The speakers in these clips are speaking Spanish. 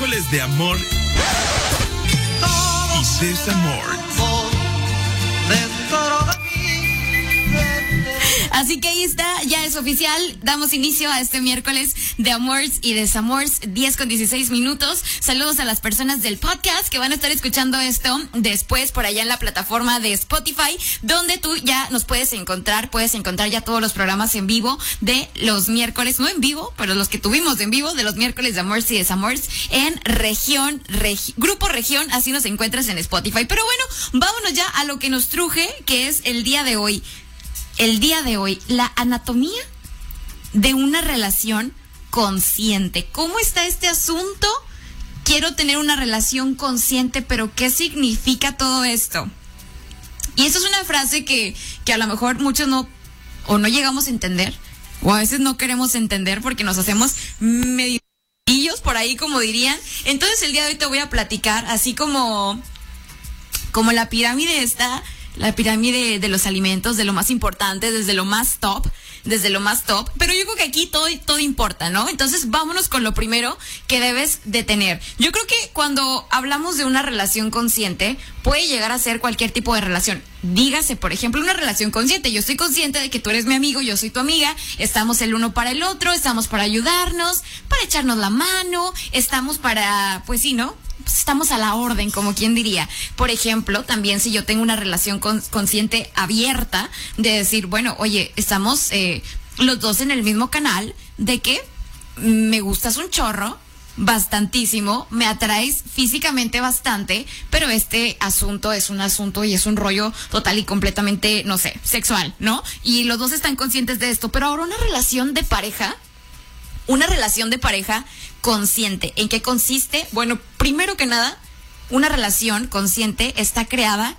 miércoles de amor y desamor. Así que ahí está, ya es oficial. Damos inicio a este miércoles de Amores y Desamores, 10 con 16 minutos. Saludos a las personas del podcast que van a estar escuchando esto después por allá en la plataforma de Spotify, donde tú ya nos puedes encontrar, puedes encontrar ya todos los programas en vivo de los miércoles, no en vivo, pero los que tuvimos en vivo de los miércoles de Amores y Desamores en región, grupo región, así nos encuentras en Spotify. Pero bueno, vámonos ya a lo que nos truje, que es el día de hoy el día de hoy la anatomía de una relación consciente. ¿Cómo está este asunto? Quiero tener una relación consciente, pero ¿qué significa todo esto? Y eso es una frase que, que a lo mejor muchos no, o no llegamos a entender, o a veces no queremos entender porque nos hacemos medio por ahí, como dirían. Entonces el día de hoy te voy a platicar, así como, como la pirámide está la pirámide de los alimentos, de lo más importante, desde lo más top, desde lo más top. Pero yo creo que aquí todo, todo importa, ¿no? Entonces vámonos con lo primero que debes de tener. Yo creo que cuando hablamos de una relación consciente, puede llegar a ser cualquier tipo de relación. Dígase, por ejemplo, una relación consciente. Yo estoy consciente de que tú eres mi amigo, yo soy tu amiga, estamos el uno para el otro, estamos para ayudarnos, para echarnos la mano, estamos para, pues sí, ¿no? Estamos a la orden, como quien diría. Por ejemplo, también si yo tengo una relación consciente abierta de decir, bueno, oye, estamos eh, los dos en el mismo canal, de que me gustas un chorro, bastantísimo, me atraes físicamente bastante, pero este asunto es un asunto y es un rollo total y completamente, no sé, sexual, ¿no? Y los dos están conscientes de esto, pero ahora una relación de pareja, una relación de pareja consciente. ¿En qué consiste? Bueno, primero que nada, una relación consciente está creada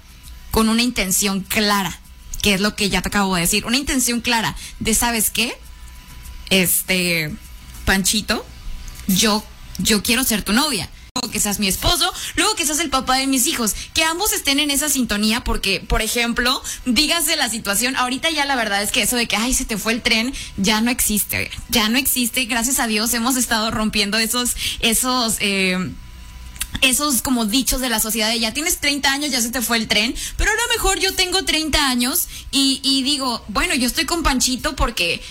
con una intención clara, que es lo que ya te acabo de decir, una intención clara de, ¿sabes qué? Este, Panchito, yo, yo quiero ser tu novia que seas mi esposo, luego que seas el papá de mis hijos, que ambos estén en esa sintonía, porque, por ejemplo, dígase la situación, ahorita ya la verdad es que eso de que, ay, se te fue el tren, ya no existe, ya no existe, gracias a Dios hemos estado rompiendo esos, esos, eh, esos como dichos de la sociedad de ya tienes 30 años, ya se te fue el tren, pero a lo mejor yo tengo 30 años y digo, bueno, yo estoy con Panchito porque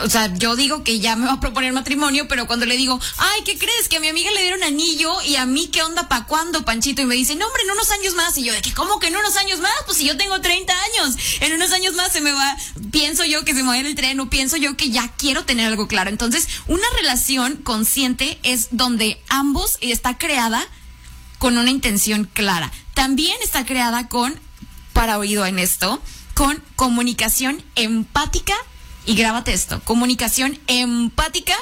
o sea, yo digo que ya me va a proponer matrimonio, pero cuando le digo, ay, ¿qué crees? Que a mi amiga le dieron anillo y a mí, ¿qué onda? ¿Pa' cuándo, Panchito? Y me dice, no, hombre, en unos años más. Y yo, ¿de qué? ¿Cómo que en unos años más? Pues si yo tengo 30 años, en unos años más se me va, pienso yo que se me va el tren o pienso yo que ya quiero tener algo claro. Entonces, una relación consciente es donde ambos está creada con una intención clara. También está creada con, para oído en esto, con comunicación empática y grábate esto, comunicación empática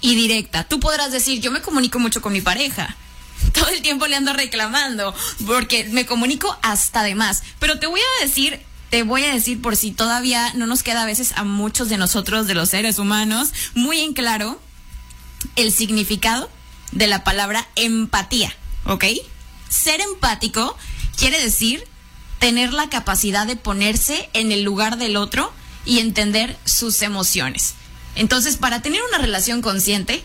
y directa. Tú podrás decir, yo me comunico mucho con mi pareja. Todo el tiempo le ando reclamando porque me comunico hasta de más. Pero te voy a decir, te voy a decir por si todavía no nos queda a veces a muchos de nosotros, de los seres humanos, muy en claro el significado de la palabra empatía, ¿ok? Ser empático quiere decir tener la capacidad de ponerse en el lugar del otro y entender sus emociones. Entonces, para tener una relación consciente,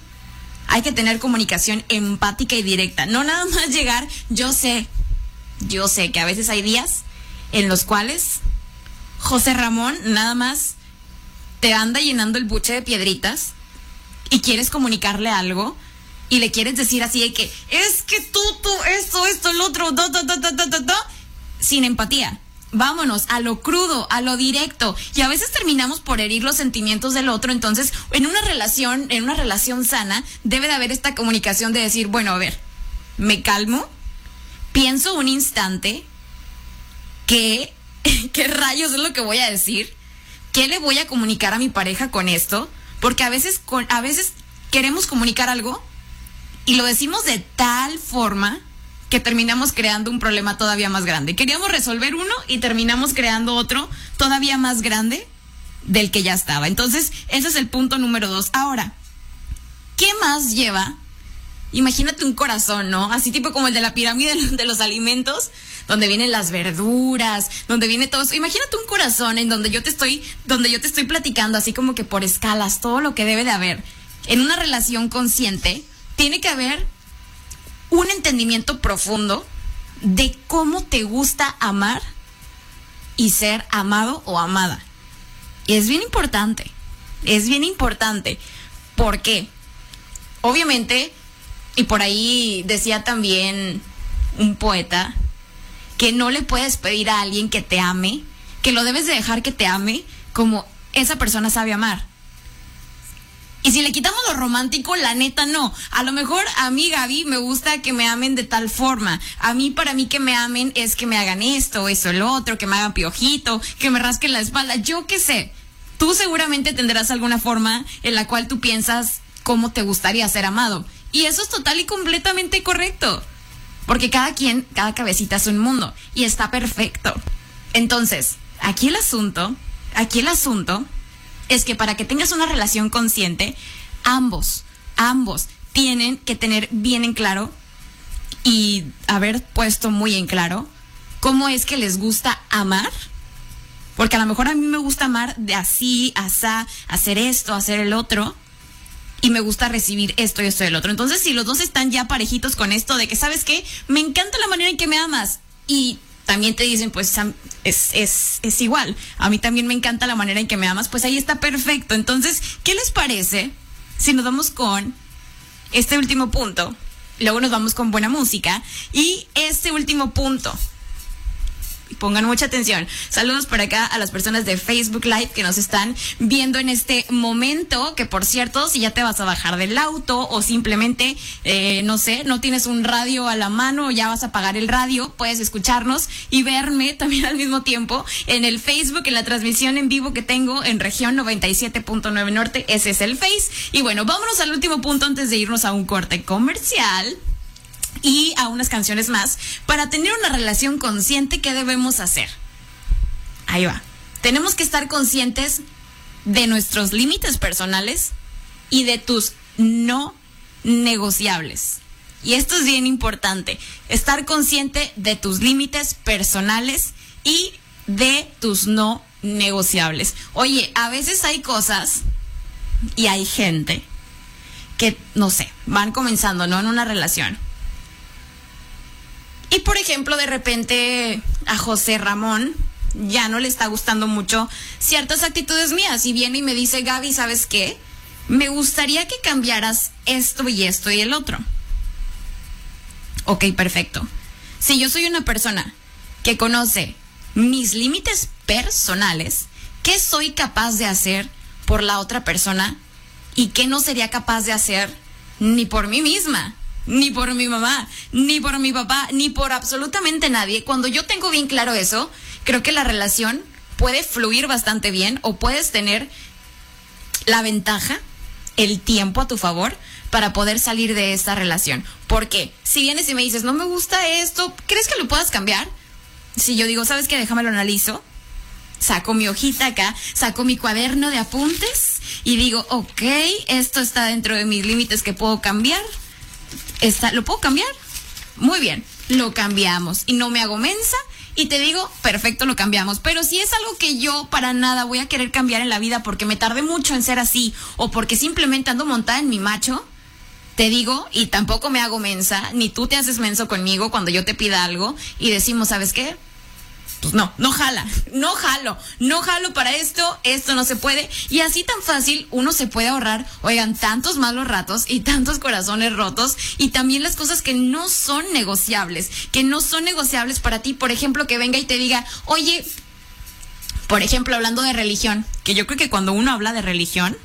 hay que tener comunicación empática y directa. No nada más llegar, yo sé, yo sé que a veces hay días en los cuales José Ramón nada más te anda llenando el buche de piedritas y quieres comunicarle algo y le quieres decir así de que es que tú, tú, esto, esto, el otro, do, do, do, sin empatía vámonos a lo crudo, a lo directo. Y a veces terminamos por herir los sentimientos del otro. Entonces, en una relación, en una relación sana, debe de haber esta comunicación de decir, bueno, a ver, me calmo, pienso un instante, ¿qué, qué rayos es lo que voy a decir? ¿Qué le voy a comunicar a mi pareja con esto? Porque a veces, a veces queremos comunicar algo y lo decimos de tal forma que terminamos creando un problema todavía más grande. Queríamos resolver uno y terminamos creando otro todavía más grande del que ya estaba. Entonces, ese es el punto número dos. Ahora, ¿qué más lleva? Imagínate un corazón, ¿no? Así tipo como el de la pirámide de los alimentos, donde vienen las verduras, donde viene todo eso. Imagínate un corazón en donde yo te estoy, donde yo te estoy platicando así como que por escalas, todo lo que debe de haber. En una relación consciente, tiene que haber un entendimiento profundo de cómo te gusta amar y ser amado o amada. Y es bien importante, es bien importante. ¿Por qué? Obviamente, y por ahí decía también un poeta, que no le puedes pedir a alguien que te ame, que lo debes de dejar que te ame como esa persona sabe amar. Y si le quitamos lo romántico, la neta no. A lo mejor a mí, Gaby, me gusta que me amen de tal forma. A mí, para mí, que me amen es que me hagan esto, eso, el otro, que me hagan piojito, que me rasquen la espalda. Yo qué sé. Tú seguramente tendrás alguna forma en la cual tú piensas cómo te gustaría ser amado. Y eso es total y completamente correcto. Porque cada quien, cada cabecita es un mundo. Y está perfecto. Entonces, aquí el asunto, aquí el asunto es que para que tengas una relación consciente, ambos, ambos tienen que tener bien en claro y haber puesto muy en claro cómo es que les gusta amar. Porque a lo mejor a mí me gusta amar de así, asá, hacer esto, hacer el otro. Y me gusta recibir esto y esto y el otro. Entonces, si los dos están ya parejitos con esto de que, ¿sabes qué? Me encanta la manera en que me amas. Y también te dicen, pues es, es, es igual. A mí también me encanta la manera en que me amas, pues ahí está perfecto. Entonces, ¿qué les parece si nos vamos con este último punto? Luego nos vamos con buena música. Y este último punto pongan mucha atención. Saludos por acá a las personas de Facebook Live que nos están viendo en este momento, que por cierto, si ya te vas a bajar del auto o simplemente, eh, no sé, no tienes un radio a la mano o ya vas a apagar el radio, puedes escucharnos y verme también al mismo tiempo en el Facebook, en la transmisión en vivo que tengo en región 97.9 Norte, ese es el Face. Y bueno, vámonos al último punto antes de irnos a un corte comercial y a unas canciones más. Para tener una relación consciente, ¿qué debemos hacer? Ahí va. Tenemos que estar conscientes de nuestros límites personales y de tus no negociables. Y esto es bien importante, estar consciente de tus límites personales y de tus no negociables. Oye, a veces hay cosas y hay gente que, no sé, van comenzando, ¿no? En una relación y por ejemplo, de repente a José Ramón ya no le está gustando mucho ciertas actitudes mías y viene y me dice, Gaby, ¿sabes qué? Me gustaría que cambiaras esto y esto y el otro. Ok, perfecto. Si yo soy una persona que conoce mis límites personales, ¿qué soy capaz de hacer por la otra persona y qué no sería capaz de hacer ni por mí misma? Ni por mi mamá, ni por mi papá, ni por absolutamente nadie. Cuando yo tengo bien claro eso, creo que la relación puede fluir bastante bien o puedes tener la ventaja, el tiempo a tu favor para poder salir de esta relación. Porque si vienes y me dices, no me gusta esto, ¿crees que lo puedas cambiar? Si yo digo, ¿sabes qué? Déjame lo analizo. Saco mi hojita acá, saco mi cuaderno de apuntes y digo, ok, esto está dentro de mis límites que puedo cambiar está, ¿lo puedo cambiar? Muy bien, lo cambiamos y no me hago mensa y te digo, perfecto, lo cambiamos. Pero si es algo que yo para nada voy a querer cambiar en la vida porque me tardé mucho en ser así o porque simplemente ando montada en mi macho, te digo, y tampoco me hago mensa, ni tú te haces menso conmigo cuando yo te pida algo y decimos, ¿sabes qué? Pues no, no jala, no jalo, no jalo para esto, esto no se puede. Y así tan fácil uno se puede ahorrar, oigan, tantos malos ratos y tantos corazones rotos y también las cosas que no son negociables, que no son negociables para ti. Por ejemplo, que venga y te diga, oye, por ejemplo, hablando de religión, que yo creo que cuando uno habla de religión,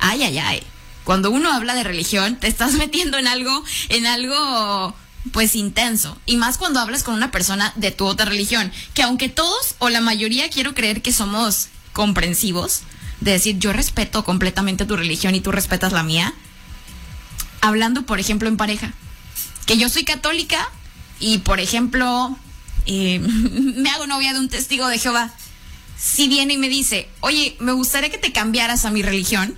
ay, ay, ay, cuando uno habla de religión, te estás metiendo en algo, en algo pues intenso. Y más cuando hablas con una persona de tu otra religión. Que aunque todos o la mayoría quiero creer que somos comprensivos, de decir yo respeto completamente tu religión y tú respetas la mía. Hablando, por ejemplo, en pareja. Que yo soy católica y, por ejemplo, eh, me hago novia de un testigo de Jehová. Si viene y me dice, oye, me gustaría que te cambiaras a mi religión,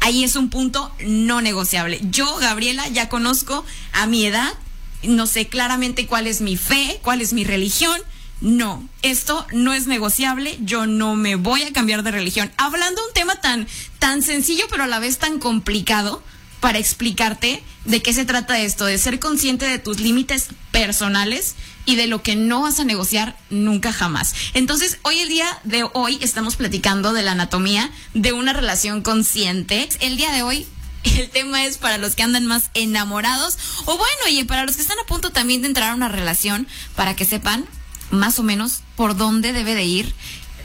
ahí es un punto no negociable. Yo, Gabriela, ya conozco a mi edad no sé claramente cuál es mi fe, cuál es mi religión. No, esto no es negociable, yo no me voy a cambiar de religión. Hablando de un tema tan, tan sencillo pero a la vez tan complicado, para explicarte de qué se trata esto, de ser consciente de tus límites personales y de lo que no vas a negociar nunca jamás. Entonces, hoy el día de hoy estamos platicando de la anatomía de una relación consciente. El día de hoy el tema es para los que andan más enamorados o bueno, y para los que están a punto también de entrar a una relación para que sepan más o menos por dónde debe de ir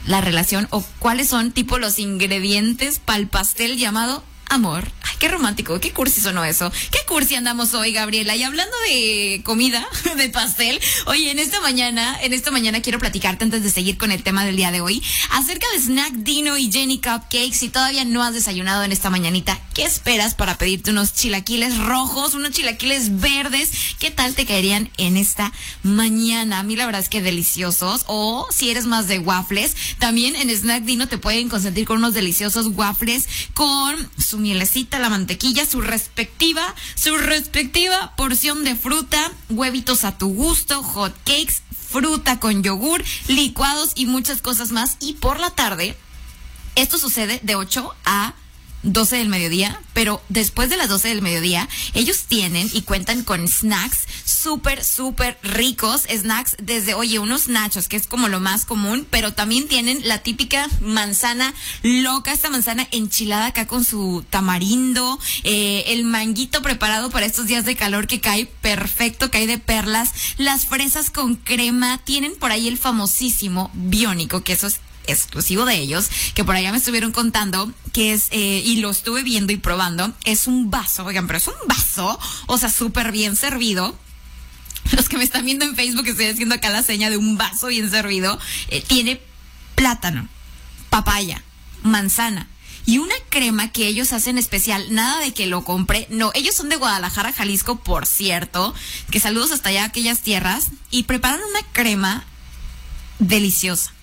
la relación o cuáles son tipo los ingredientes para el pastel llamado amor. Qué romántico, qué cursi sonó eso. ¿Qué cursi andamos hoy, Gabriela? Y hablando de comida, de pastel, oye, en esta mañana, en esta mañana quiero platicarte antes de seguir con el tema del día de hoy, acerca de Snack Dino y Jenny Cupcakes. Si todavía no has desayunado en esta mañanita, ¿qué esperas para pedirte unos chilaquiles rojos, unos chilaquiles verdes? ¿Qué tal te caerían en esta mañana? A mí la verdad es que deliciosos. O si eres más de waffles, también en Snack Dino te pueden consentir con unos deliciosos waffles con su mielecita, la mantequilla, su respectiva, su respectiva porción de fruta, huevitos a tu gusto, hot cakes, fruta con yogur, licuados y muchas cosas más. Y por la tarde, esto sucede de 8 a 12 del mediodía, pero después de las 12 del mediodía, ellos tienen y cuentan con snacks súper, súper ricos. Snacks desde, oye, unos nachos, que es como lo más común, pero también tienen la típica manzana loca, esta manzana enchilada acá con su tamarindo, eh, el manguito preparado para estos días de calor que cae perfecto, cae de perlas, las fresas con crema, tienen por ahí el famosísimo biónico, que eso es exclusivo de ellos, que por allá me estuvieron contando, que es, eh, y lo estuve viendo y probando, es un vaso, oigan, pero es un vaso, o sea, súper bien servido. Los que me están viendo en Facebook, estoy haciendo acá la seña de un vaso bien servido, eh, tiene plátano, papaya, manzana, y una crema que ellos hacen especial, nada de que lo compré, no, ellos son de Guadalajara, Jalisco, por cierto, que saludos hasta allá aquellas tierras, y preparan una crema deliciosa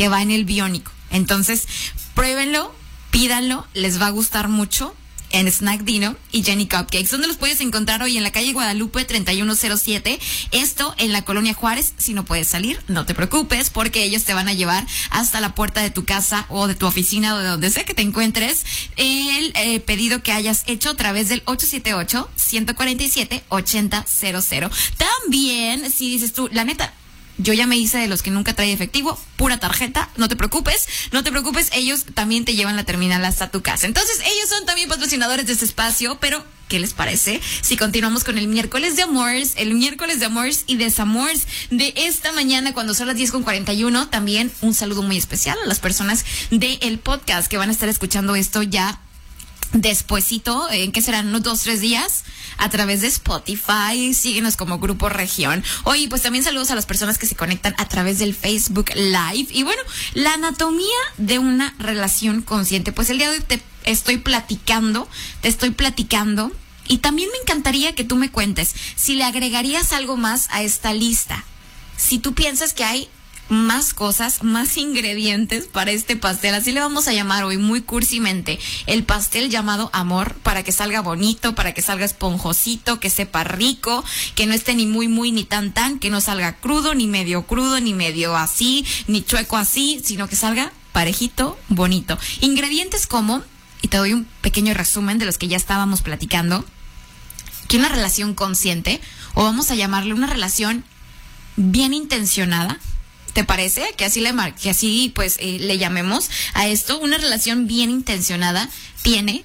que va en el biónico. Entonces, pruébenlo, pídanlo, les va a gustar mucho en Snack Dino y Jenny Cupcakes. ¿Dónde los puedes encontrar hoy? En la calle Guadalupe 3107. Esto en la colonia Juárez. Si no puedes salir, no te preocupes porque ellos te van a llevar hasta la puerta de tu casa o de tu oficina o de donde sea que te encuentres el eh, pedido que hayas hecho a través del 878-147-8000. También, si dices tú, la neta, yo ya me hice de los que nunca trae efectivo, pura tarjeta, no te preocupes, no te preocupes, ellos también te llevan la terminal hasta tu casa. Entonces, ellos son también patrocinadores de este espacio, pero ¿qué les parece? Si continuamos con el miércoles de Amores, el miércoles de Amores y Desamores de esta mañana cuando son las 10 con 41, también un saludo muy especial a las personas del podcast que van a estar escuchando esto ya despuesito, ¿en qué serán? Unos dos, tres días a través de Spotify. Síguenos como Grupo Región. Oye, pues también saludos a las personas que se conectan a través del Facebook Live. Y bueno, la anatomía de una relación consciente. Pues el día de hoy te estoy platicando, te estoy platicando. Y también me encantaría que tú me cuentes si le agregarías algo más a esta lista. Si tú piensas que hay más cosas, más ingredientes para este pastel. Así le vamos a llamar hoy muy cursimente. El pastel llamado amor para que salga bonito, para que salga esponjosito, que sepa rico, que no esté ni muy muy ni tan tan, que no salga crudo, ni medio crudo, ni medio así, ni chueco así, sino que salga parejito, bonito. Ingredientes como, y te doy un pequeño resumen de los que ya estábamos platicando, que una relación consciente, o vamos a llamarle una relación bien intencionada, ¿Te parece? Que así le que así pues eh, le llamemos a esto. Una relación bien intencionada tiene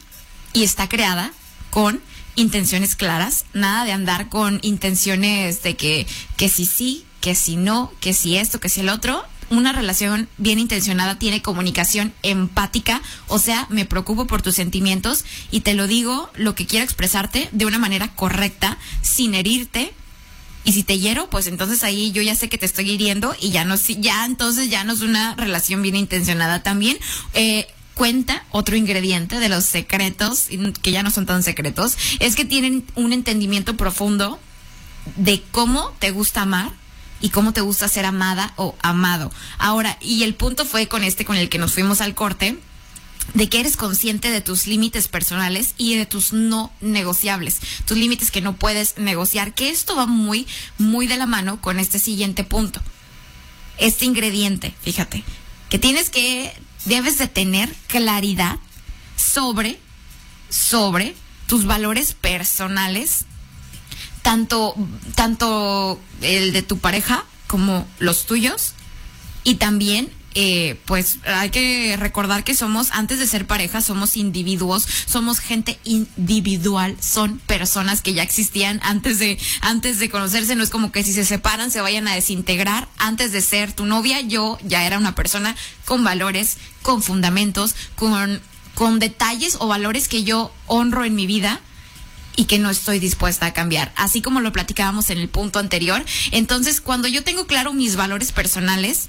y está creada con intenciones claras, nada de andar con intenciones de que que si sí, que si no, que si esto, que si el otro. Una relación bien intencionada tiene comunicación empática, o sea, me preocupo por tus sentimientos y te lo digo lo que quiero expresarte de una manera correcta, sin herirte, y si te hiero, pues entonces ahí yo ya sé que te estoy hiriendo y ya no, ya entonces ya no es una relación bien intencionada también. Eh, cuenta otro ingrediente de los secretos, que ya no son tan secretos, es que tienen un entendimiento profundo de cómo te gusta amar y cómo te gusta ser amada o amado. Ahora, y el punto fue con este con el que nos fuimos al corte, de que eres consciente de tus límites personales y de tus no negociables, tus límites que no puedes negociar, que esto va muy, muy de la mano con este siguiente punto. Este ingrediente, fíjate, que tienes que, debes de tener claridad sobre, sobre tus valores personales, tanto, tanto el de tu pareja como los tuyos, y también eh, pues hay que recordar que somos, antes de ser pareja, somos individuos, somos gente individual, son personas que ya existían antes de, antes de conocerse, no es como que si se separan se vayan a desintegrar. Antes de ser tu novia, yo ya era una persona con valores, con fundamentos, con, con detalles o valores que yo honro en mi vida y que no estoy dispuesta a cambiar, así como lo platicábamos en el punto anterior. Entonces, cuando yo tengo claro mis valores personales,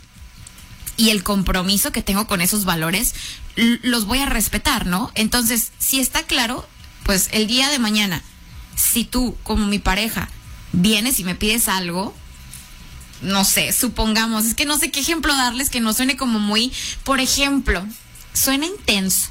y el compromiso que tengo con esos valores, los voy a respetar, ¿no? Entonces, si está claro, pues el día de mañana, si tú, como mi pareja, vienes y me pides algo, no sé, supongamos, es que no sé qué ejemplo darles que no suene como muy, por ejemplo, suena intenso.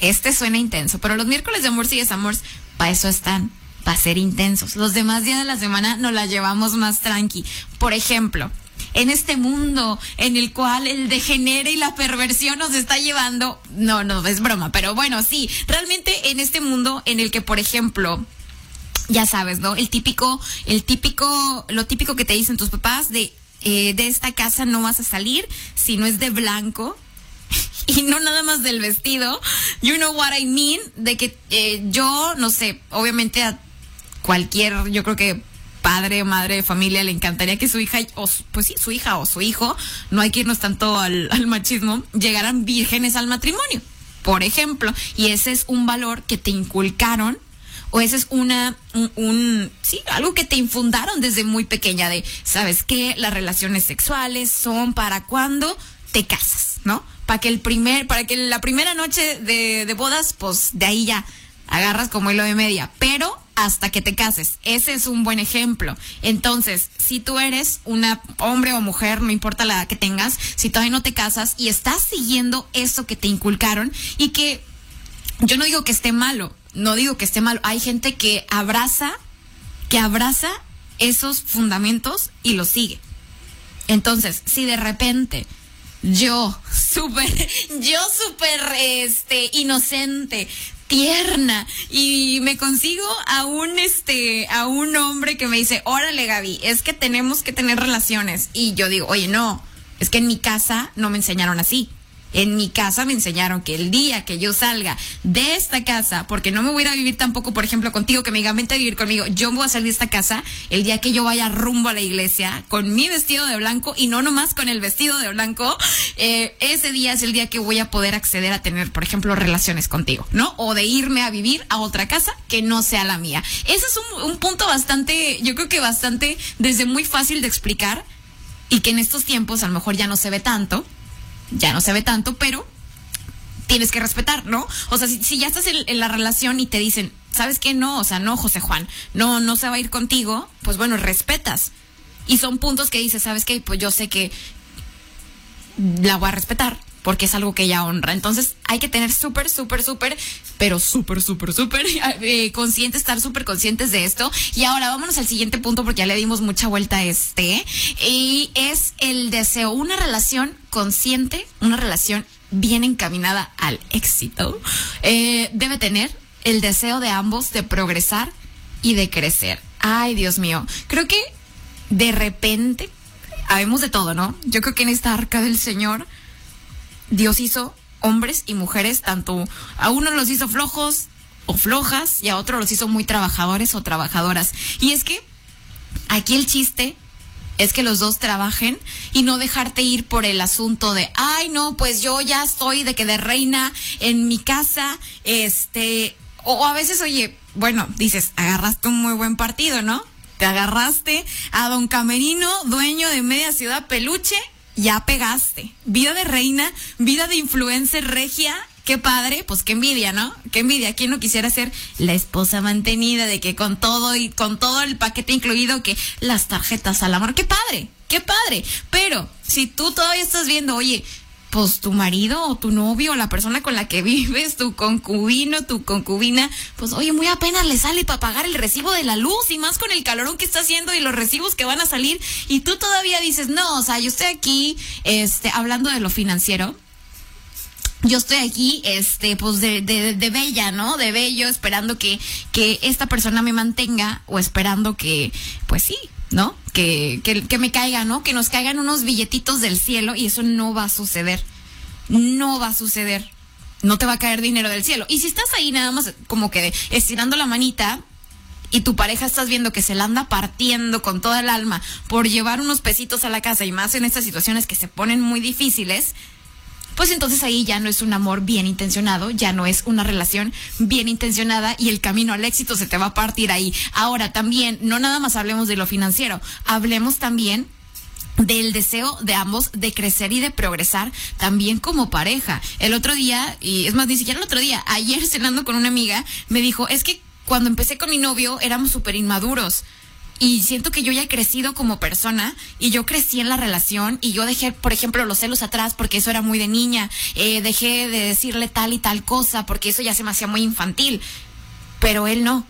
Este suena intenso, pero los miércoles de amor y desamor, para eso están, para ser intensos. Los demás días de la semana nos la llevamos más tranqui. Por ejemplo, en este mundo en el cual el degenere y la perversión nos está llevando. No, no, es broma, pero bueno, sí, realmente en este mundo en el que, por ejemplo, ya sabes, ¿no? El típico, el típico, lo típico que te dicen tus papás de, eh, de esta casa no vas a salir si no es de blanco. y no nada más del vestido. You know what I mean? De que eh, yo, no sé, obviamente a cualquier, yo creo que padre o madre de familia le encantaría que su hija, o pues sí, su hija o su hijo, no hay que irnos tanto al, machismo, llegaran vírgenes al matrimonio, por ejemplo. Y ese es un valor que te inculcaron o ese es una un, sí algo que te infundaron desde muy pequeña de sabes que las relaciones sexuales son para cuando te casas no para que el primer para que la primera noche de, de bodas pues de ahí ya agarras como hilo de media, pero hasta que te cases. Ese es un buen ejemplo. Entonces, si tú eres una hombre o mujer, no importa la edad que tengas, si todavía no te casas y estás siguiendo eso que te inculcaron y que yo no digo que esté malo, no digo que esté malo, hay gente que abraza, que abraza esos fundamentos y los sigue. Entonces, si de repente yo, súper, yo súper, este, inocente, tierna y me consigo a un este a un hombre que me dice, "Órale, Gaby, es que tenemos que tener relaciones." Y yo digo, "Oye, no, es que en mi casa no me enseñaron así." En mi casa me enseñaron que el día que yo salga de esta casa, porque no me voy a ir a vivir tampoco, por ejemplo, contigo, que me diga, vente a vivir conmigo, yo voy a salir de esta casa el día que yo vaya rumbo a la iglesia con mi vestido de blanco y no nomás con el vestido de blanco, eh, ese día es el día que voy a poder acceder a tener, por ejemplo, relaciones contigo, ¿no? O de irme a vivir a otra casa que no sea la mía. Ese es un punto bastante, yo creo que bastante, desde muy fácil de explicar y que en estos tiempos a lo mejor ya no se ve tanto ya no se ve tanto, pero tienes que respetar, ¿no? O sea, si, ya estás en, la relación y te dicen, ¿sabes qué? No, o sea, no, José Juan, no, no se va a ir contigo, pues bueno, respetas. Y son puntos que dices, ¿sabes qué? Pues yo sé que la voy a respetar porque es algo que ella honra. Entonces hay que tener súper, súper, súper, pero súper, súper, súper eh, conscientes, estar súper conscientes de esto. Y ahora vámonos al siguiente punto porque ya le dimos mucha vuelta a este. Y es el deseo, una relación consciente, una relación bien encaminada al éxito. Eh, debe tener el deseo de ambos de progresar y de crecer. Ay, Dios mío. Creo que de repente, habemos de todo, ¿no? Yo creo que en esta arca del Señor Dios hizo hombres y mujeres, tanto a uno los hizo flojos o flojas y a otro los hizo muy trabajadores o trabajadoras. Y es que aquí el chiste es que los dos trabajen y no dejarte ir por el asunto de, ay, no, pues yo ya estoy de que de reina en mi casa, este, o a veces, oye, bueno, dices, agarraste un muy buen partido, ¿no? Te agarraste a don Camerino, dueño de media ciudad peluche, ya pegaste. Vida de reina, vida de influencer regia. Qué padre, pues qué envidia, ¿no? Qué envidia. ¿Quién no quisiera ser la esposa mantenida de que con todo y con todo el paquete incluido que las tarjetas al amor? Qué padre, qué padre. Pero si tú todavía estás viendo, oye, pues tu marido o tu novio o la persona con la que vives, tu concubino, tu concubina, pues oye, muy apenas le sale para pagar el recibo de la luz y más con el calorón que está haciendo y los recibos que van a salir y tú todavía dices, no, o sea, yo estoy aquí este, hablando de lo financiero. yo estoy aquí, este, pues de, de, de bella, ¿no? De bello, esperando que, que esta persona me mantenga o esperando que, pues sí, ¿no? Que, que, que me caiga, ¿no? Que nos caigan unos billetitos del cielo y eso no va a suceder. No va a suceder. No te va a caer dinero del cielo. Y si estás ahí nada más como que estirando la manita, y tu pareja estás viendo que se la anda partiendo con toda el alma por llevar unos pesitos a la casa y más en estas situaciones que se ponen muy difíciles, pues entonces ahí ya no es un amor bien intencionado, ya no es una relación bien intencionada y el camino al éxito se te va a partir ahí. Ahora también, no nada más hablemos de lo financiero, hablemos también del deseo de ambos de crecer y de progresar también como pareja. El otro día, y es más, ni siquiera el otro día, ayer cenando con una amiga, me dijo, es que cuando empecé con mi novio éramos súper inmaduros. Y siento que yo ya he crecido como persona y yo crecí en la relación y yo dejé, por ejemplo, los celos atrás porque eso era muy de niña. Eh, dejé de decirle tal y tal cosa porque eso ya se me hacía muy infantil. Pero él no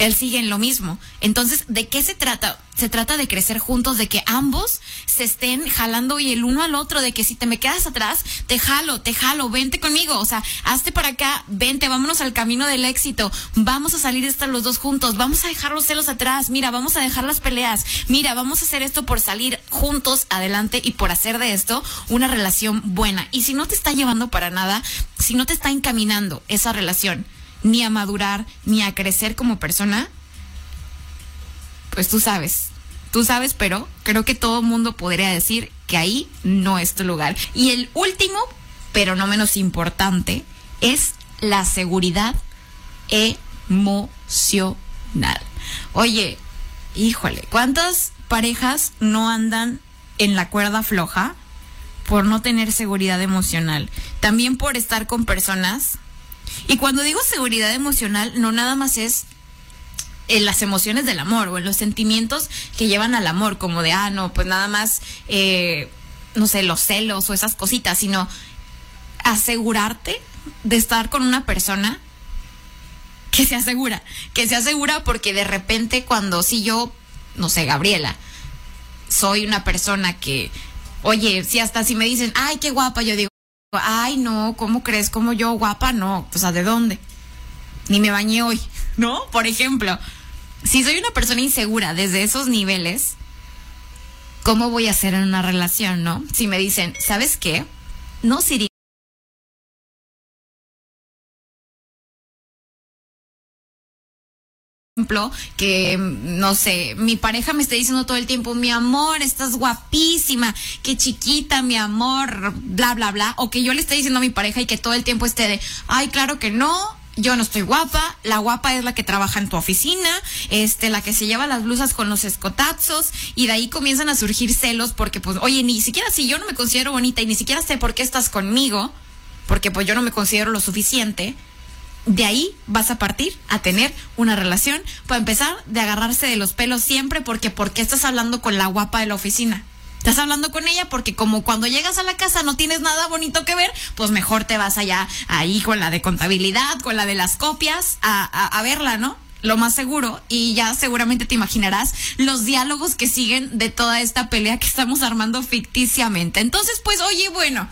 él sigue en lo mismo. Entonces, ¿de qué se trata? Se trata de crecer juntos, de que ambos se estén jalando y el uno al otro, de que si te me quedas atrás, te jalo, te jalo, vente conmigo, o sea, hazte para acá, vente, vámonos al camino del éxito, vamos a salir de estar los dos juntos, vamos a dejar los celos atrás, mira, vamos a dejar las peleas, mira, vamos a hacer esto por salir juntos adelante y por hacer de esto una relación buena. Y si no te está llevando para nada, si no te está encaminando esa relación, ni a madurar, ni a crecer como persona, pues tú sabes, tú sabes, pero creo que todo mundo podría decir que ahí no es tu lugar. Y el último, pero no menos importante, es la seguridad emocional. Oye, híjole, ¿cuántas parejas no andan en la cuerda floja por no tener seguridad emocional? También por estar con personas y cuando digo seguridad emocional, no nada más es en las emociones del amor o en los sentimientos que llevan al amor, como de, ah, no, pues nada más, eh, no sé, los celos o esas cositas, sino asegurarte de estar con una persona que se asegura, que se asegura porque de repente cuando si yo, no sé, Gabriela, soy una persona que, oye, si hasta si me dicen, ay, qué guapa, yo digo, ay, no, ¿cómo crees? Como yo, guapa, no, pues ¿a de dónde? Ni me bañé hoy, ¿no? Por ejemplo, si soy una persona insegura desde esos niveles, ¿cómo voy a ser en una relación, no? Si me dicen, ¿sabes qué? No, Siri, que no sé, mi pareja me está diciendo todo el tiempo, mi amor, estás guapísima, qué chiquita, mi amor, bla, bla, bla, o que yo le esté diciendo a mi pareja y que todo el tiempo esté de, ay, claro que no, yo no estoy guapa, la guapa es la que trabaja en tu oficina, este, la que se lleva las blusas con los escotazos, y de ahí comienzan a surgir celos porque, pues, oye, ni siquiera si yo no me considero bonita y ni siquiera sé por qué estás conmigo, porque pues yo no me considero lo suficiente, de ahí vas a partir a tener una relación. Para empezar, de agarrarse de los pelos siempre, porque ¿por qué estás hablando con la guapa de la oficina? Estás hablando con ella porque como cuando llegas a la casa no tienes nada bonito que ver, pues mejor te vas allá ahí con la de contabilidad, con la de las copias, a, a, a verla, ¿no? Lo más seguro, y ya seguramente te imaginarás los diálogos que siguen de toda esta pelea que estamos armando ficticiamente. Entonces, pues, oye, bueno,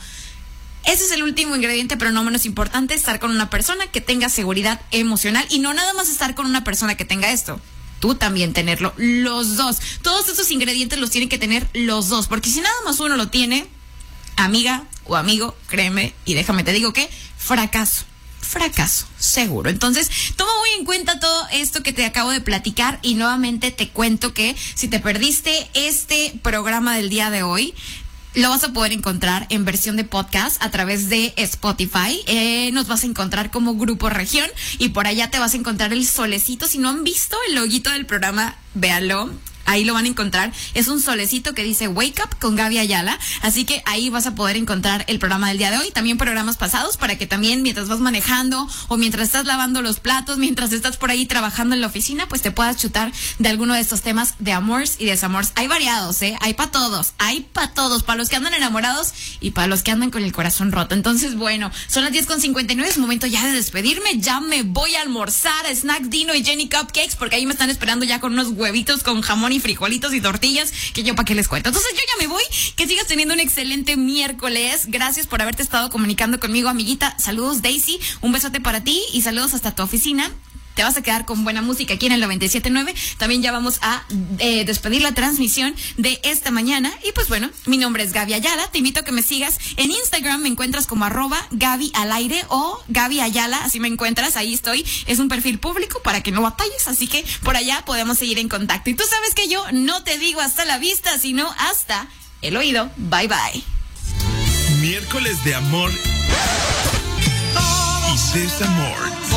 ese es el último ingrediente, pero no menos importante, estar con una persona que tenga seguridad emocional y no nada más estar con una persona que tenga esto. Tú también tenerlo, los dos. Todos esos ingredientes los tienen que tener los dos, porque si nada más uno lo tiene, amiga o amigo, créeme y déjame te digo que fracaso fracaso, seguro. Entonces, toma muy en cuenta todo esto que te acabo de platicar y nuevamente te cuento que si te perdiste este programa del día de hoy, lo vas a poder encontrar en versión de podcast a través de Spotify. Eh, nos vas a encontrar como Grupo Región y por allá te vas a encontrar el solecito. Si no han visto el loguito del programa, véalo ahí lo van a encontrar. Es un solecito que dice Wake Up con Gaby Ayala. Así que ahí vas a poder encontrar el programa del día de hoy. También programas pasados para que también mientras vas manejando o mientras estás lavando los platos, mientras estás por ahí trabajando en la oficina, pues te puedas chutar de alguno de estos temas de amores y desamores. Hay variados, ¿eh? Hay para todos. Hay para todos. Para los que andan enamorados y para los que andan con el corazón roto. Entonces, bueno, son las 10 con 59. Es momento ya de despedirme. Ya me voy a almorzar Snack Dino y Jenny Cupcakes porque ahí me están esperando ya con unos huevitos con jamón y frijolitos y tortillas, que yo para qué les cuento. Entonces yo ya me voy, que sigas teniendo un excelente miércoles. Gracias por haberte estado comunicando conmigo, amiguita. Saludos, Daisy. Un besote para ti y saludos hasta tu oficina te vas a quedar con buena música aquí en el 97.9. También ya vamos a eh, despedir la transmisión de esta mañana. Y pues bueno, mi nombre es Gaby Ayala. Te invito a que me sigas en Instagram. Me encuentras como arroba Gaby al aire o Gaby Ayala. Así me encuentras. Ahí estoy. Es un perfil público para que no batalles. Así que por allá podemos seguir en contacto. Y tú sabes que yo no te digo hasta la vista, sino hasta el oído. Bye bye. Miércoles de amor y desamor.